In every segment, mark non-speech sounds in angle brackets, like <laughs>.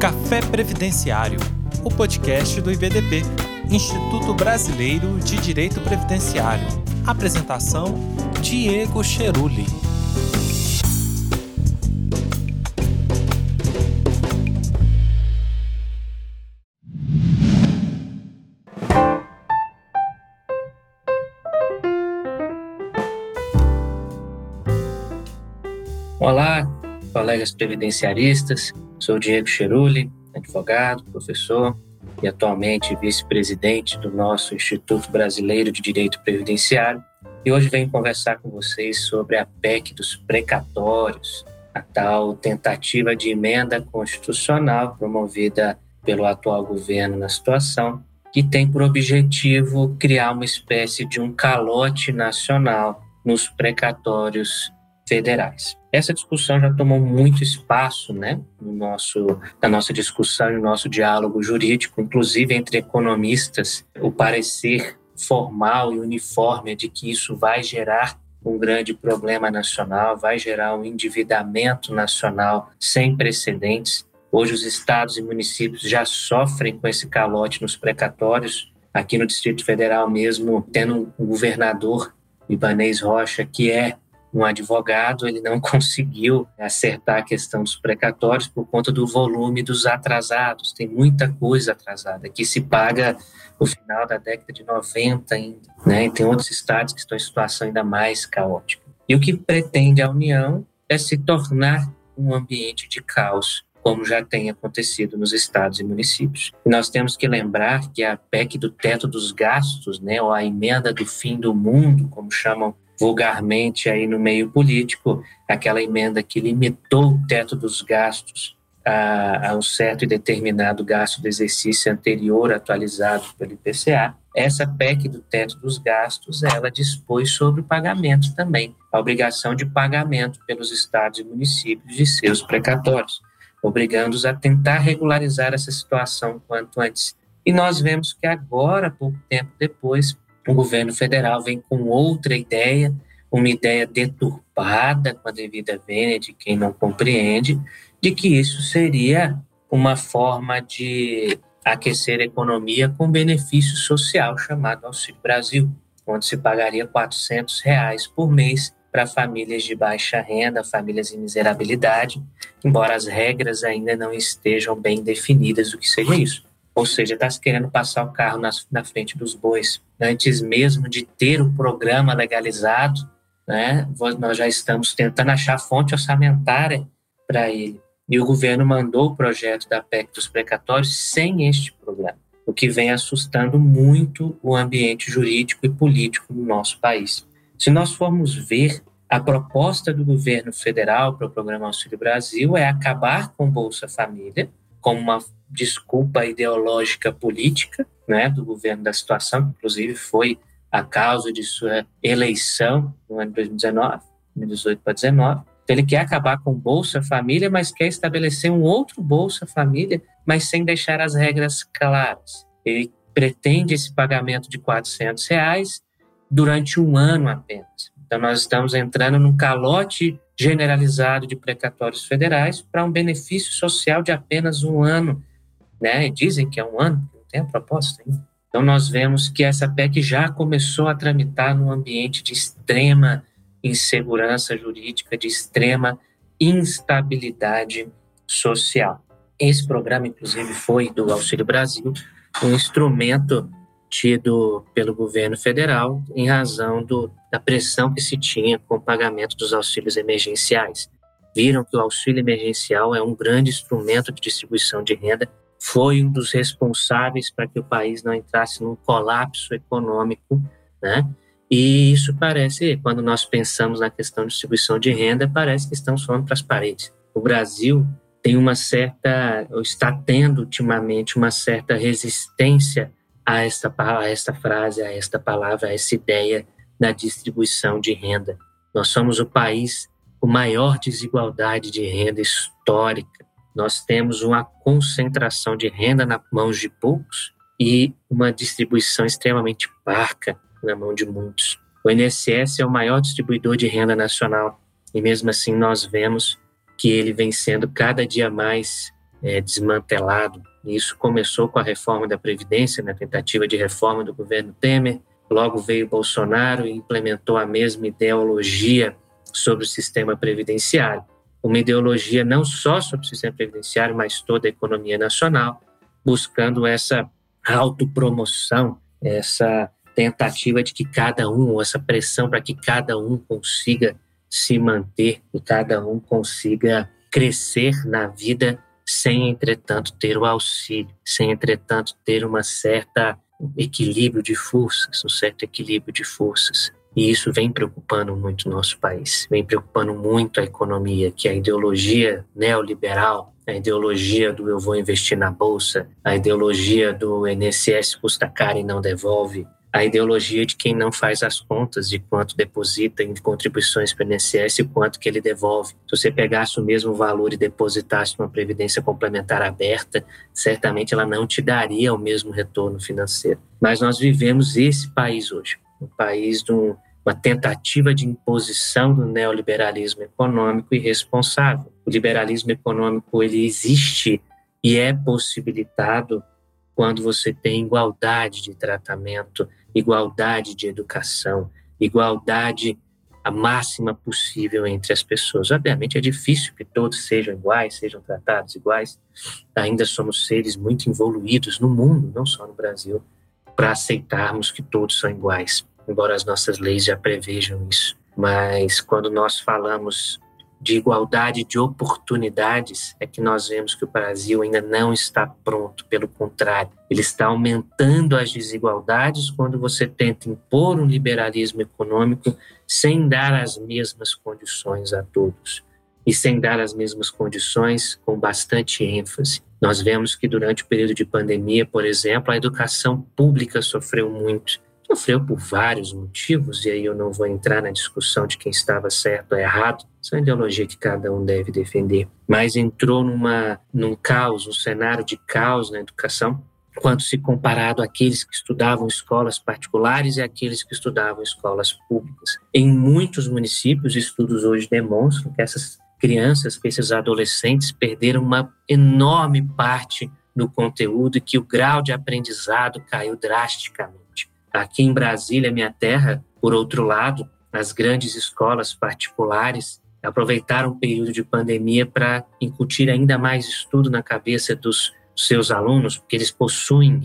Café Previdenciário, o podcast do IBDP, Instituto Brasileiro de Direito Previdenciário. Apresentação: Diego Cheruli. Olá, colegas previdenciaristas. Sou Diego Cheruli, advogado, professor e atualmente vice-presidente do nosso Instituto Brasileiro de Direito Previdenciário. E hoje venho conversar com vocês sobre a PEC dos precatórios, a tal tentativa de emenda constitucional promovida pelo atual governo na situação, que tem por objetivo criar uma espécie de um calote nacional nos precatórios federais. Essa discussão já tomou muito espaço, né, no nosso, na nossa discussão e no nosso diálogo jurídico, inclusive entre economistas, o parecer formal e uniforme de que isso vai gerar um grande problema nacional, vai gerar um endividamento nacional sem precedentes. Hoje os estados e municípios já sofrem com esse calote nos precatórios. Aqui no Distrito Federal mesmo, tendo um governador, Ibanez Rocha, que é um advogado, ele não <laughs> conseguiu acertar a questão dos precatórios por conta do volume dos atrasados. Tem muita coisa atrasada que se paga no final da década de 90 ainda, né? E tem outros estados que estão em situação ainda mais caótica. E o que pretende a União é se tornar um ambiente de caos, como já tem acontecido nos estados e municípios. E nós temos que lembrar que a PEC do teto dos gastos, né, ou a emenda do fim do mundo, como chamam vulgarmente aí no meio político, aquela emenda que limitou o teto dos gastos a, a, um certo e determinado gasto do exercício anterior atualizado pelo IPCA. Essa PEC do teto dos gastos, ela dispôs sobre o pagamento também, a obrigação de pagamento pelos estados e municípios de seus precatórios, obrigando-os a tentar regularizar essa situação quanto antes. E nós vemos que agora, pouco tempo depois, o governo federal vem com outra ideia, uma ideia deturpada com a devida vênia de quem não compreende, de que isso seria uma forma de aquecer a economia com benefício social chamado Auxílio Brasil, onde se pagaria 400 reais por mês para famílias de baixa renda, famílias em miserabilidade, embora as regras ainda não estejam bem definidas do que seja isso. Ou seja, está se querendo passar o carro na, na frente dos bois. Antes mesmo de ter o programa legalizado, né, nós já estamos tentando achar fonte orçamentária para ele. E o governo mandou o projeto da PEC dos precatórios sem este programa, o que vem assustando muito o ambiente jurídico e político do nosso país. Se nós formos ver, a proposta do governo federal para o programa Auxílio Brasil é acabar com Bolsa Família, como uma desculpa ideológica política né, do governo da situação, inclusive foi a causa de sua eleição no ano de 2019, 2018 para 2019. Então, ele quer acabar com Bolsa Família, mas quer estabelecer um outro Bolsa Família, mas sem deixar as regras claras. Ele pretende esse pagamento de 400 reais durante um ano apenas. Então, nós estamos entrando num calote generalizado de precatórios federais para um benefício social de apenas um ano. Né? Dizem que é um ano, não tem a proposta ainda. Então, nós vemos que essa PEC já começou a tramitar num ambiente de extrema insegurança jurídica, de extrema instabilidade social. Esse programa, inclusive, foi do Auxílio Brasil, um instrumento tido pelo governo federal em razão do, da pressão que se tinha com o pagamento dos auxílios emergenciais. Viram que o auxílio emergencial é um grande instrumento de distribuição de renda, foi um dos responsáveis para que o país não entrasse num colapso econômico, né? E isso parece, quando nós pensamos na questão de distribuição de renda, parece que estamos falando para as paredes. O Brasil tem uma certa, ou está tendo ultimamente uma certa resistência a esta, a esta frase, a esta palavra, a essa ideia da distribuição de renda. Nós somos o país com maior desigualdade de renda histórica. Nós temos uma concentração de renda nas mãos de poucos e uma distribuição extremamente parca na mão de muitos. O INSS é o maior distribuidor de renda nacional e mesmo assim nós vemos que ele vem sendo cada dia mais é, desmantelado. Isso começou com a reforma da Previdência, na tentativa de reforma do governo Temer. Logo veio Bolsonaro e implementou a mesma ideologia sobre o sistema previdenciário. Uma ideologia não só sobre o sistema previdenciário, mas toda a economia nacional, buscando essa autopromoção, essa tentativa de que cada um, essa pressão para que cada um consiga se manter e cada um consiga crescer na vida sem, entretanto, ter o auxílio, sem, entretanto, ter uma certa equilíbrio de forças, um certo equilíbrio de forças. E isso vem preocupando muito o nosso país, vem preocupando muito a economia, que a ideologia neoliberal, a ideologia do eu vou investir na bolsa, a ideologia do INSS custa caro e não devolve, a ideologia de quem não faz as contas de quanto deposita em contribuições para o INSS e quanto que ele devolve. Se você pegasse o mesmo valor e depositasse numa previdência complementar aberta, certamente ela não te daria o mesmo retorno financeiro. Mas nós vivemos esse país hoje, um país de uma tentativa de imposição do neoliberalismo econômico irresponsável. O liberalismo econômico ele existe e é possibilitado quando você tem igualdade de tratamento igualdade de educação, igualdade a máxima possível entre as pessoas. Obviamente é difícil que todos sejam iguais, sejam tratados iguais. Ainda somos seres muito evoluídos no mundo, não só no Brasil, para aceitarmos que todos são iguais, embora as nossas leis já prevejam isso. Mas quando nós falamos de igualdade de oportunidades é que nós vemos que o Brasil ainda não está pronto, pelo contrário, ele está aumentando as desigualdades quando você tenta impor um liberalismo econômico sem dar as mesmas condições a todos e sem dar as mesmas condições com bastante ênfase. Nós vemos que durante o período de pandemia, por exemplo, a educação pública sofreu muito Sofreu por vários motivos, e aí eu não vou entrar na discussão de quem estava certo ou errado, isso é uma ideologia que cada um deve defender, mas entrou numa, num caos, um cenário de caos na educação, quando se comparado àqueles que estudavam escolas particulares e aqueles que estudavam escolas públicas. Em muitos municípios, estudos hoje demonstram que essas crianças, que esses adolescentes perderam uma enorme parte do conteúdo e que o grau de aprendizado caiu drasticamente. Aqui em Brasília, minha terra, por outro lado, as grandes escolas particulares aproveitaram o período de pandemia para incutir ainda mais estudo na cabeça dos seus alunos, porque eles possuem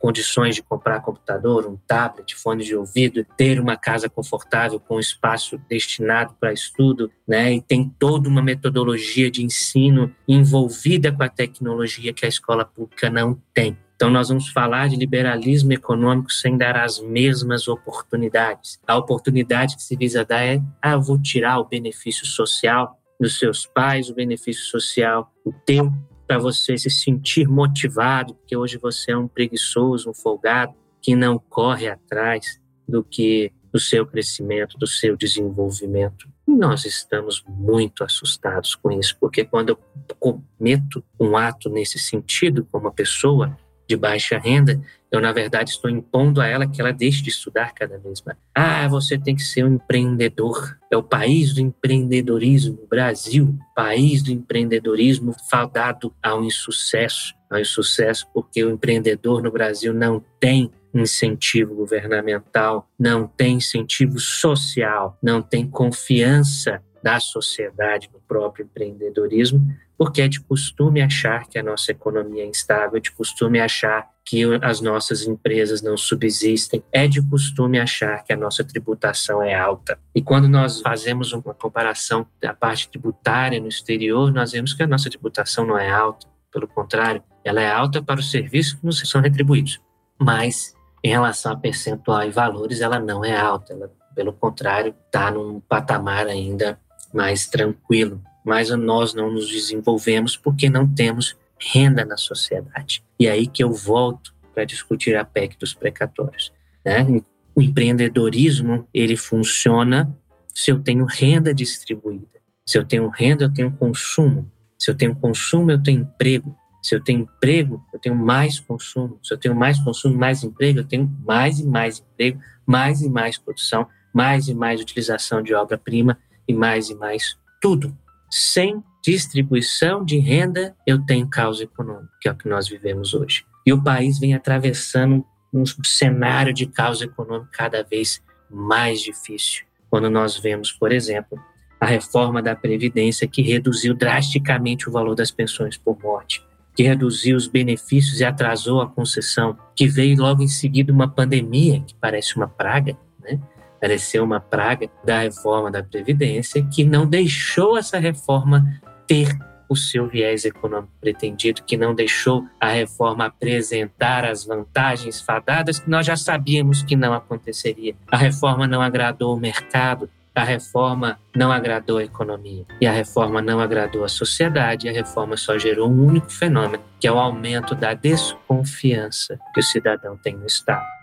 condições de comprar computador, um tablet, fone de ouvido, ter uma casa confortável com espaço destinado para estudo, né? E tem toda uma metodologia de ensino envolvida com a tecnologia que a escola pública não tem. Então, nós vamos falar de liberalismo econômico sem dar as mesmas oportunidades. A oportunidade que se visa dar é: ah, vou tirar o benefício social dos seus pais, o benefício social, o teu, para você se sentir motivado, porque hoje você é um preguiçoso, um folgado, que não corre atrás do que do seu crescimento, do seu desenvolvimento. E nós estamos muito assustados com isso, porque quando eu cometo um ato nesse sentido com uma pessoa, de baixa renda, eu, na verdade, estou impondo a ela que ela deixe de estudar cada vez mais. Ah, você tem que ser um empreendedor. É o país do empreendedorismo, Brasil, país do empreendedorismo fadado ao insucesso. Ao insucesso porque o empreendedor no Brasil não tem incentivo governamental, não tem incentivo social, não tem confiança da sociedade no próprio empreendedorismo, porque é de costume achar que a nossa economia é instável, é de costume achar que as nossas empresas não subsistem, é de costume achar que a nossa tributação é alta. E quando nós fazemos uma comparação da parte tributária no exterior, nós vemos que a nossa tributação não é alta, pelo contrário, ela é alta para os serviços que nos são retribuídos. Mas, em relação a percentual e valores, ela não é alta, ela, pelo contrário, está num patamar ainda mais tranquilo mas nós não nos desenvolvemos porque não temos renda na sociedade. E aí que eu volto para discutir a PEC dos precatórios. Né? O empreendedorismo ele funciona se eu tenho renda distribuída. Se eu tenho renda, eu tenho consumo. Se eu tenho consumo, eu tenho emprego. Se eu tenho emprego, eu tenho mais consumo. Se eu tenho mais consumo, mais emprego, eu tenho mais e mais emprego, mais e mais produção, mais e mais utilização de obra-prima e mais e mais tudo sem distribuição de renda, eu tenho caos econômico, que é o que nós vivemos hoje. E o país vem atravessando um cenário de caos econômico cada vez mais difícil. Quando nós vemos, por exemplo, a reforma da Previdência, que reduziu drasticamente o valor das pensões por morte, que reduziu os benefícios e atrasou a concessão, que veio logo em seguida uma pandemia, que parece uma praga, né? Pareceu uma praga da reforma da Previdência, que não deixou essa reforma ter o seu viés econômico pretendido, que não deixou a reforma apresentar as vantagens fadadas que nós já sabíamos que não aconteceria. A reforma não agradou o mercado, a reforma não agradou a economia e a reforma não agradou a sociedade. A reforma só gerou um único fenômeno, que é o aumento da desconfiança que o cidadão tem no Estado.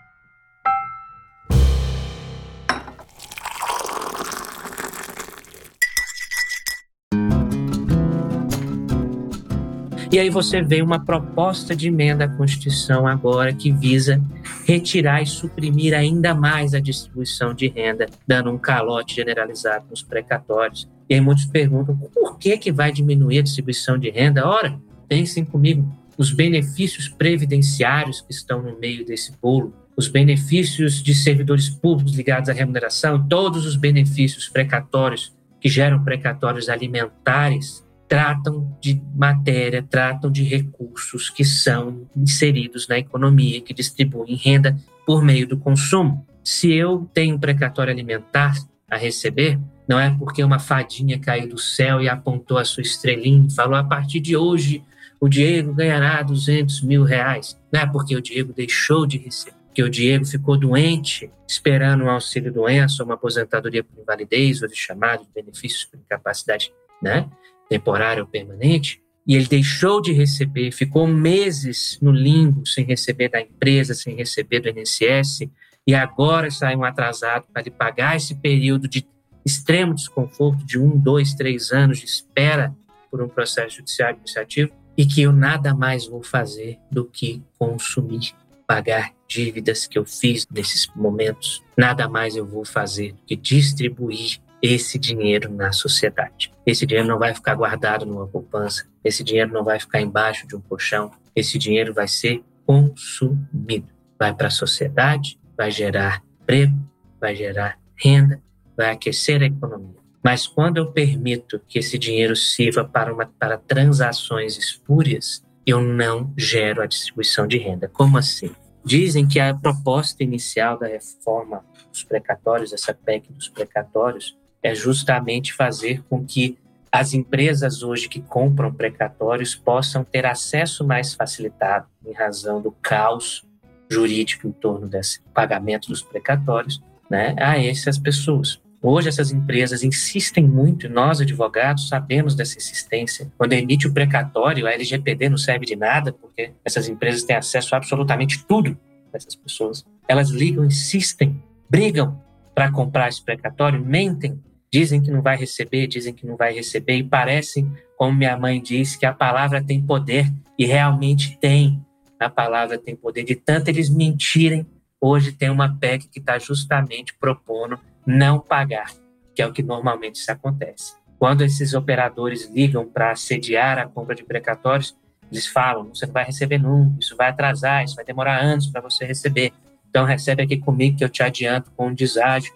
E aí você vê uma proposta de emenda à Constituição agora que visa retirar e suprimir ainda mais a distribuição de renda, dando um calote generalizado nos precatórios. E aí muitos perguntam por que, que vai diminuir a distribuição de renda? Ora, pensem comigo, os benefícios previdenciários que estão no meio desse bolo, os benefícios de servidores públicos ligados à remuneração, todos os benefícios precatórios que geram precatórios alimentares, tratam de matéria, tratam de recursos que são inseridos na economia, que distribuem renda por meio do consumo. Se eu tenho um precatório alimentar a receber, não é porque uma fadinha caiu do céu e apontou a sua estrelinha e falou: a partir de hoje o Diego ganhará 200 mil reais. Não é porque o Diego deixou de receber, porque o Diego ficou doente, esperando um auxílio-doença, uma aposentadoria por invalidez, ou de chamado de benefícios por incapacidade né? Temporária ou permanente, e ele deixou de receber, ficou meses no limbo, sem receber da empresa, sem receber do INSS, e agora sai um atrasado para lhe pagar esse período de extremo desconforto de um, dois, três anos de espera por um processo judiciário administrativo, e que eu nada mais vou fazer do que consumir, pagar dívidas que eu fiz nesses momentos, nada mais eu vou fazer do que distribuir esse dinheiro na sociedade. Esse dinheiro não vai ficar guardado numa poupança, esse dinheiro não vai ficar embaixo de um colchão, esse dinheiro vai ser consumido. Vai para a sociedade, vai gerar emprego, vai gerar renda, vai aquecer a economia. Mas quando eu permito que esse dinheiro sirva para, uma, para transações espúrias, eu não gero a distribuição de renda. Como assim? Dizem que a proposta inicial da reforma dos precatórios, essa PEC dos precatórios, é justamente fazer com que as empresas hoje que compram precatórios possam ter acesso mais facilitado, em razão do caos jurídico em torno desse pagamento dos precatórios, né, a essas pessoas. Hoje essas empresas insistem muito, nós advogados sabemos dessa insistência. Quando emite o precatório, a LGPD não serve de nada, porque essas empresas têm acesso a absolutamente tudo dessas pessoas. Elas ligam, insistem, brigam para comprar esse precatório, mentem Dizem que não vai receber, dizem que não vai receber, e parecem, como minha mãe disse, que a palavra tem poder, e realmente tem. A palavra tem poder. De tanto eles mentirem, hoje tem uma PEC que está justamente propondo não pagar, que é o que normalmente se acontece. Quando esses operadores ligam para sediar a compra de precatórios, eles falam: você não vai receber nunca, isso vai atrasar, isso vai demorar anos para você receber. Então recebe aqui comigo que eu te adianto com um deságio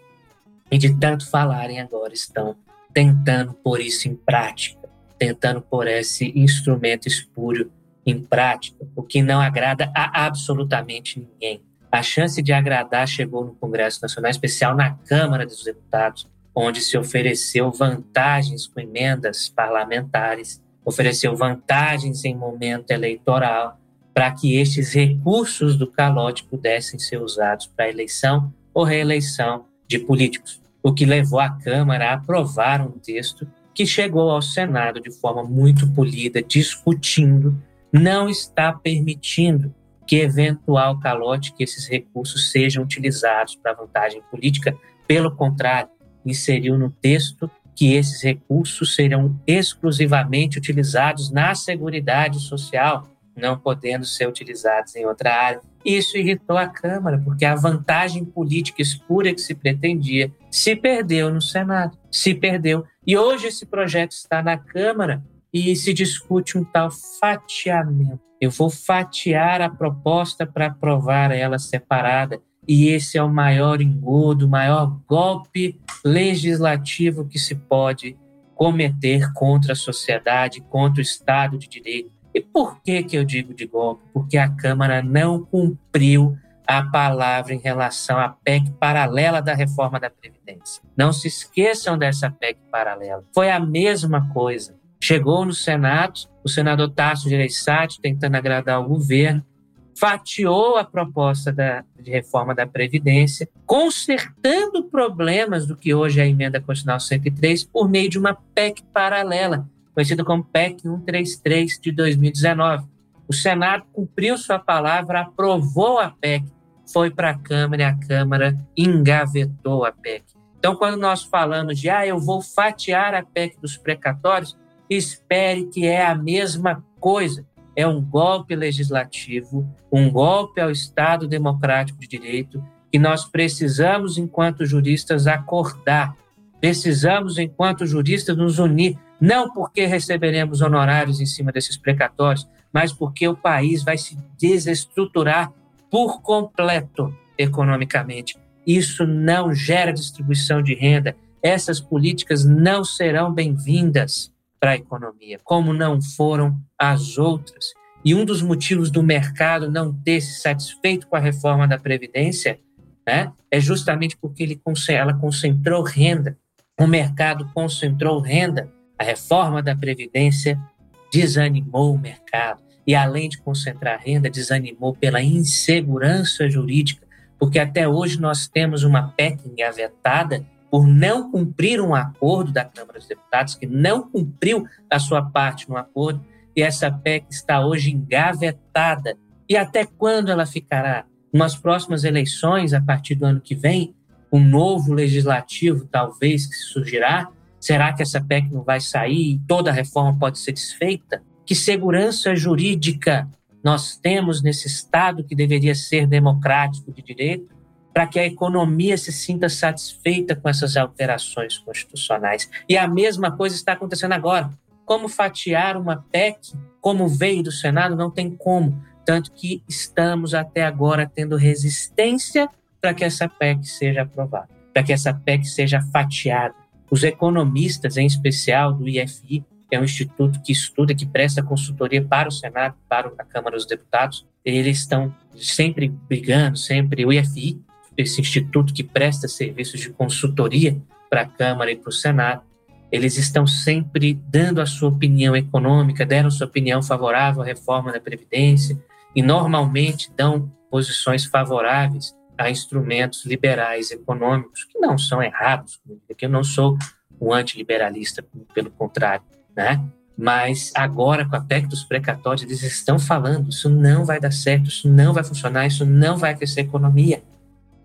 e de tanto falarem agora estão tentando pôr isso em prática, tentando pôr esse instrumento espúrio em prática, o que não agrada a absolutamente ninguém. A chance de agradar chegou no Congresso Nacional, especial na Câmara dos Deputados, onde se ofereceu vantagens com emendas parlamentares, ofereceu vantagens em momento eleitoral, para que estes recursos do calote pudessem ser usados para eleição ou reeleição de políticos o que levou a Câmara a aprovar um texto que chegou ao Senado de forma muito polida, discutindo, não está permitindo que eventual calote, que esses recursos sejam utilizados para vantagem política. Pelo contrário, inseriu no texto que esses recursos serão exclusivamente utilizados na Seguridade Social, não podendo ser utilizados em outra área. Isso irritou a Câmara, porque a vantagem política espúria que se pretendia se perdeu no Senado, se perdeu. E hoje esse projeto está na Câmara e se discute um tal fatiamento. Eu vou fatiar a proposta para aprovar ela separada. E esse é o maior engodo, o maior golpe legislativo que se pode cometer contra a sociedade, contra o Estado de Direito. E por que, que eu digo de golpe? Porque a Câmara não cumpriu a palavra em relação à PEC paralela da reforma da Previdência. Não se esqueçam dessa PEC paralela. Foi a mesma coisa. Chegou no Senado, o senador Tasso Gereissati, tentando agradar o governo, fatiou a proposta da, de reforma da Previdência, consertando problemas do que hoje é a emenda constitucional 103 por meio de uma PEC paralela, conhecida como PEC 133 de 2019. O Senado cumpriu sua palavra, aprovou a PEC, foi para a Câmara e a Câmara engavetou a PEC. Então, quando nós falamos de, ah, eu vou fatiar a PEC dos precatórios, espere que é a mesma coisa. É um golpe legislativo, um golpe ao Estado democrático de direito, que nós precisamos, enquanto juristas, acordar. Precisamos, enquanto juristas, nos unir, não porque receberemos honorários em cima desses precatórios, mas porque o país vai se desestruturar por completo economicamente. Isso não gera distribuição de renda. Essas políticas não serão bem-vindas para a economia, como não foram as outras. E um dos motivos do mercado não ter se satisfeito com a reforma da Previdência né, é justamente porque ele, ela concentrou renda. O mercado concentrou renda. A reforma da Previdência desanimou o mercado. E além de concentrar renda, desanimou pela insegurança jurídica, porque até hoje nós temos uma PEC engavetada por não cumprir um acordo da Câmara dos Deputados, que não cumpriu a sua parte no acordo, e essa PEC está hoje engavetada. E até quando ela ficará? Nas próximas eleições, a partir do ano que vem, um novo legislativo talvez que surgirá, será que essa PEC não vai sair e toda a reforma pode ser desfeita? Que segurança jurídica nós temos nesse Estado que deveria ser democrático de direito? para que a economia se sinta satisfeita com essas alterações constitucionais. E a mesma coisa está acontecendo agora. Como fatiar uma PEC, como veio do Senado, não tem como. Tanto que estamos até agora tendo resistência para que essa PEC seja aprovada, para que essa PEC seja fatiada. Os economistas, em especial do IFI, que é um instituto que estuda, que presta consultoria para o Senado, para a Câmara dos Deputados, eles estão sempre brigando, sempre o IFI, esse instituto que presta serviços de consultoria para a Câmara e para o Senado, eles estão sempre dando a sua opinião econômica, deram sua opinião favorável à reforma da Previdência e normalmente dão posições favoráveis a instrumentos liberais econômicos, que não são errados, porque eu não sou um antiliberalista, pelo contrário, né? Mas agora, com a PEC dos precatórios, eles estão falando: isso não vai dar certo, isso não vai funcionar, isso não vai crescer a economia.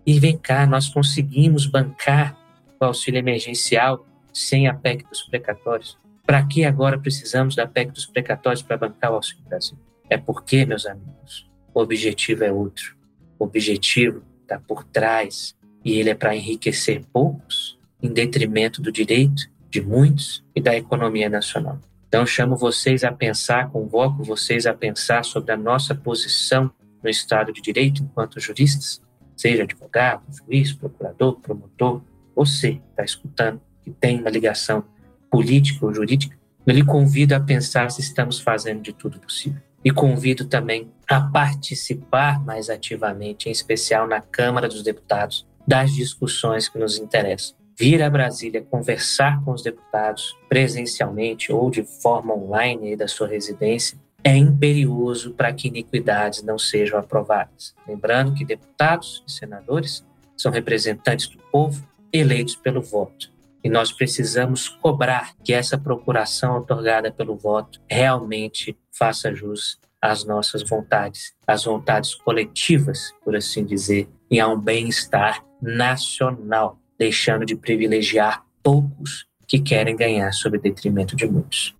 E vem cá, nós conseguimos bancar o auxílio emergencial sem a PEC dos precatórios. Para que agora precisamos da PEC dos precatórios para bancar o Auxílio Brasil? É porque, meus amigos, o objetivo é outro. O objetivo está por trás e ele é para enriquecer poucos em detrimento do direito de muitos e da economia nacional. Então, chamo vocês a pensar, convoco vocês a pensar sobre a nossa posição no Estado de Direito enquanto juristas seja advogado, juiz, procurador, promotor, você está escutando que tem uma ligação política ou jurídica, eu lhe convido a pensar se estamos fazendo de tudo possível. E convido também a participar mais ativamente, em especial na Câmara dos Deputados, das discussões que nos interessam. Vir a Brasília conversar com os deputados presencialmente ou de forma online da sua residência é imperioso para que iniquidades não sejam aprovadas. Lembrando que deputados e senadores são representantes do povo eleitos pelo voto. E nós precisamos cobrar que essa procuração otorgada pelo voto realmente faça jus às nossas vontades, às vontades coletivas, por assim dizer, e a um bem-estar nacional, deixando de privilegiar poucos que querem ganhar sob detrimento de muitos.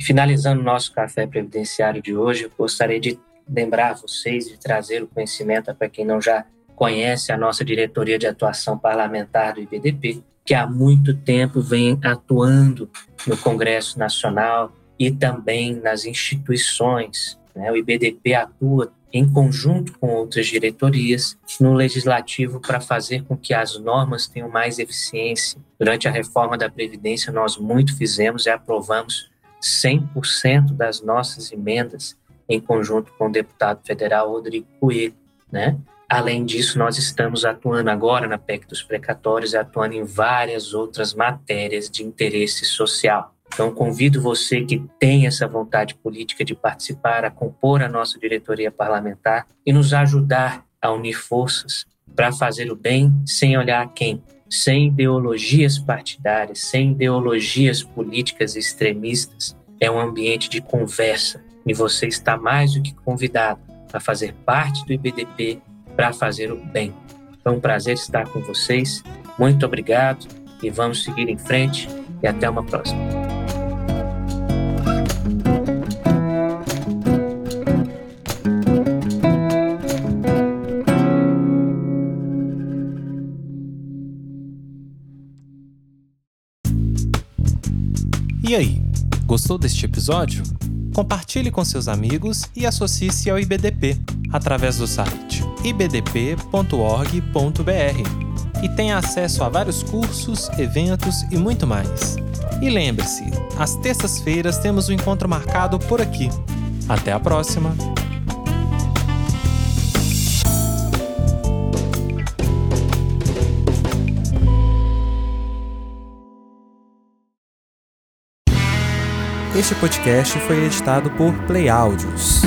Finalizando nosso café previdenciário de hoje, eu gostaria de lembrar vocês de trazer o conhecimento para quem não já conhece a nossa diretoria de atuação parlamentar do IBDP, que há muito tempo vem atuando no Congresso Nacional e também nas instituições. Né? O IBDP atua em conjunto com outras diretorias no legislativo para fazer com que as normas tenham mais eficiência. Durante a reforma da Previdência, nós muito fizemos e aprovamos 100% das nossas emendas em conjunto com o deputado federal Rodrigo Coelho, né? Além disso, nós estamos atuando agora na PEC dos precatórios e atuando em várias outras matérias de interesse social. Então, convido você que tem essa vontade política de participar, a compor a nossa diretoria parlamentar e nos ajudar a unir forças para fazer o bem sem olhar a quem, sem ideologias partidárias, sem ideologias políticas extremistas. É um ambiente de conversa e você está mais do que convidado a fazer parte do IBDP para fazer o bem. Foi um prazer estar com vocês. Muito obrigado e vamos seguir em frente e até uma próxima. E aí, gostou deste episódio? Compartilhe com seus amigos e associe-se ao IBDP através do site ibdp.org.br e tenha acesso a vários cursos, eventos e muito mais. E lembre-se, às terças-feiras temos um encontro marcado por aqui. Até a próxima! Este podcast foi editado por Play Áudios.